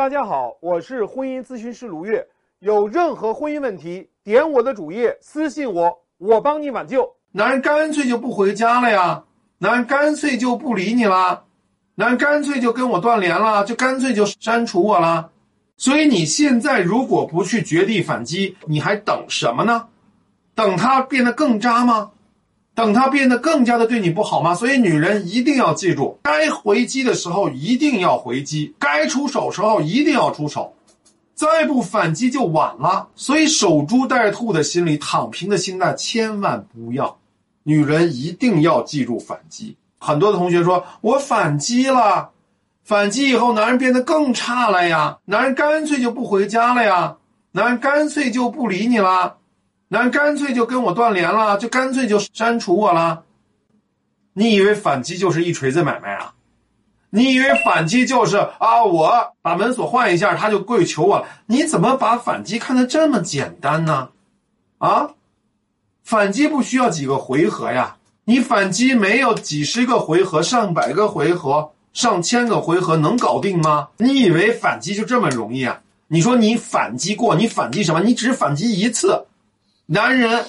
大家好，我是婚姻咨询师卢月。有任何婚姻问题，点我的主页私信我，我帮你挽救。男人干脆就不回家了呀，男人干脆就不理你了，男人干脆就跟我断联了，就干脆就删除我了。所以你现在如果不去绝地反击，你还等什么呢？等他变得更渣吗？等他变得更加的对你不好吗？所以女人一定要记住，该回击的时候一定要回击，该出手时候一定要出手，再不反击就晚了。所以守株待兔的心理、躺平的心态千万不要。女人一定要记住反击。很多的同学说我反击了，反击以后男人变得更差了呀，男人干脆就不回家了呀，男人干脆就不理你了。那干脆就跟我断联了，就干脆就删除我了。你以为反击就是一锤子买卖啊？你以为反击就是啊？我把门锁换一下，他就跪求我？你怎么把反击看得这么简单呢？啊？反击不需要几个回合呀？你反击没有几十个回合、上百个回合、上千个回合能搞定吗？你以为反击就这么容易啊？你说你反击过？你反击什么？你只反击一次。男人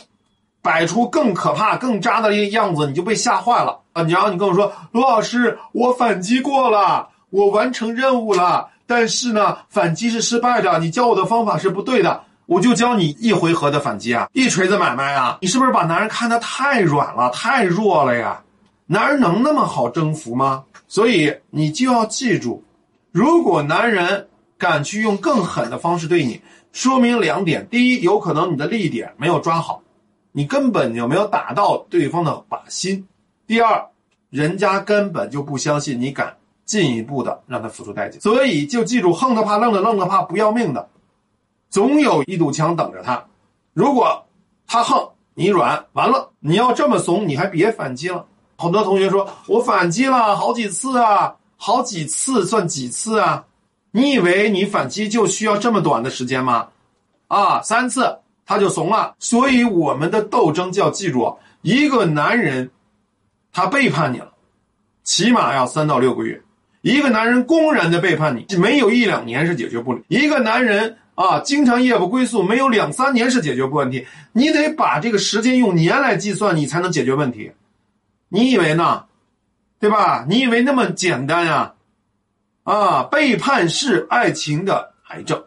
摆出更可怕、更渣的样子，你就被吓坏了啊！然后你跟我说：“罗老师，我反击过了，我完成任务了，但是呢，反击是失败的。你教我的方法是不对的，我就教你一回合的反击啊，一锤子买卖啊！你是不是把男人看得太软了、太弱了呀？男人能那么好征服吗？所以你就要记住，如果男人敢去用更狠的方式对你。”说明两点：第一，有可能你的力点没有抓好，你根本就没有打到对方的靶心；第二，人家根本就不相信你敢进一步的让他付出代价。所以就记住，横的怕，愣的愣的怕，不要命的，总有一堵墙等着他。如果他横，你软，完了，你要这么怂，你还别反击了。很多同学说我反击了好几次啊，好几次算几次啊？你以为你反击就需要这么短的时间吗？啊，三次他就怂了。所以我们的斗争就要记住，一个男人他背叛你了，起码要三到六个月；一个男人公然的背叛你，没有一两年是解决不了；一个男人啊，经常夜不归宿，没有两三年是解决不问题。你得把这个时间用年来计算，你才能解决问题。你以为呢？对吧？你以为那么简单呀？啊背叛是爱情的癌症，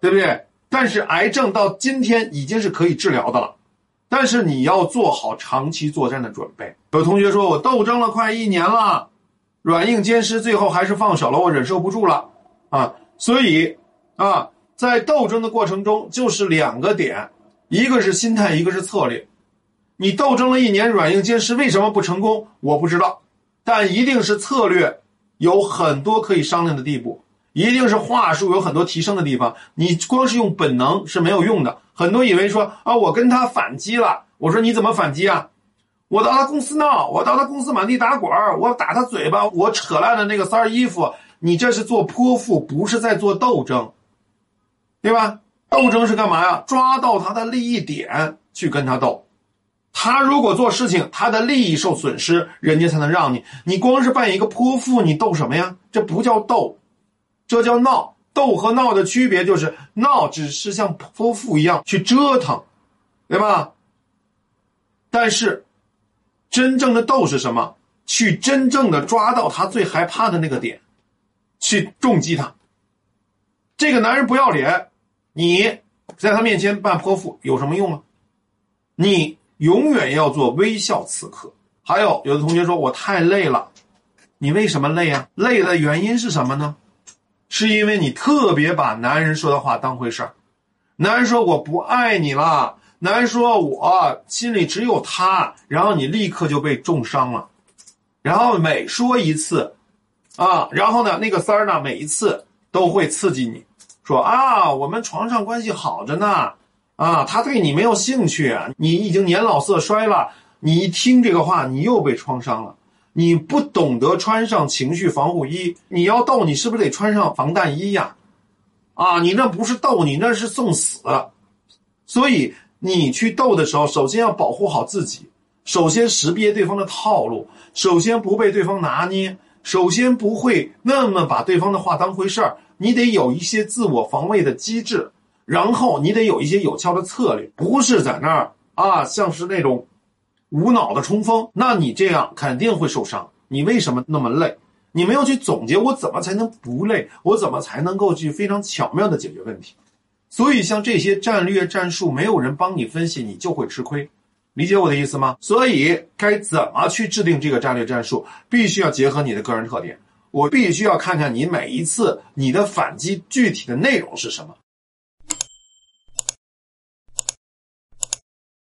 对不对？但是癌症到今天已经是可以治疗的了，但是你要做好长期作战的准备。有同学说我斗争了快一年了，软硬兼施，最后还是放手了，我忍受不住了啊！所以啊，在斗争的过程中，就是两个点，一个是心态，一个是策略。你斗争了一年，软硬兼施，为什么不成功？我不知道，但一定是策略。有很多可以商量的地步，一定是话术有很多提升的地方。你光是用本能是没有用的。很多以为说啊，我跟他反击了，我说你怎么反击啊？我到他公司闹，我到他公司满地打滚儿我打他嘴巴，我扯烂了那个三儿衣服。你这是做泼妇，不是在做斗争，对吧？斗争是干嘛呀？抓到他的利益点去跟他斗。他如果做事情，他的利益受损失，人家才能让你。你光是扮演一个泼妇，你斗什么呀？这不叫斗，这叫闹。斗和闹的区别就是，闹只是像泼妇一样去折腾，对吧？但是，真正的斗是什么？去真正的抓到他最害怕的那个点，去重击他。这个男人不要脸，你在他面前扮泼妇有什么用啊？你。永远要做微笑刺客。还有有的同学说我太累了，你为什么累啊？累的原因是什么呢？是因为你特别把男人说的话当回事儿。男人说我不爱你了，男人说我心里只有他，然后你立刻就被重伤了。然后每说一次，啊，然后呢，那个三儿呢，每一次都会刺激你，说啊，我们床上关系好着呢。啊，他对你没有兴趣，你已经年老色衰了。你一听这个话，你又被创伤了。你不懂得穿上情绪防护衣，你要斗，你是不是得穿上防弹衣呀？啊，你那不是斗，你那是送死。所以你去斗的时候，首先要保护好自己，首先识别对方的套路，首先不被对方拿捏，首先不会那么把对方的话当回事儿，你得有一些自我防卫的机制，然后你得有一些有效的策略，不是在那儿啊，像是那种无脑的冲锋，那你这样肯定会受伤。你为什么那么累？你没有去总结我怎么才能不累，我怎么才能够去非常巧妙的解决问题。所以像这些战略战术，没有人帮你分析，你就会吃亏。理解我的意思吗？所以该怎么去制定这个战略战术，必须要结合你的个人特点。我必须要看看你每一次你的反击具体的内容是什么。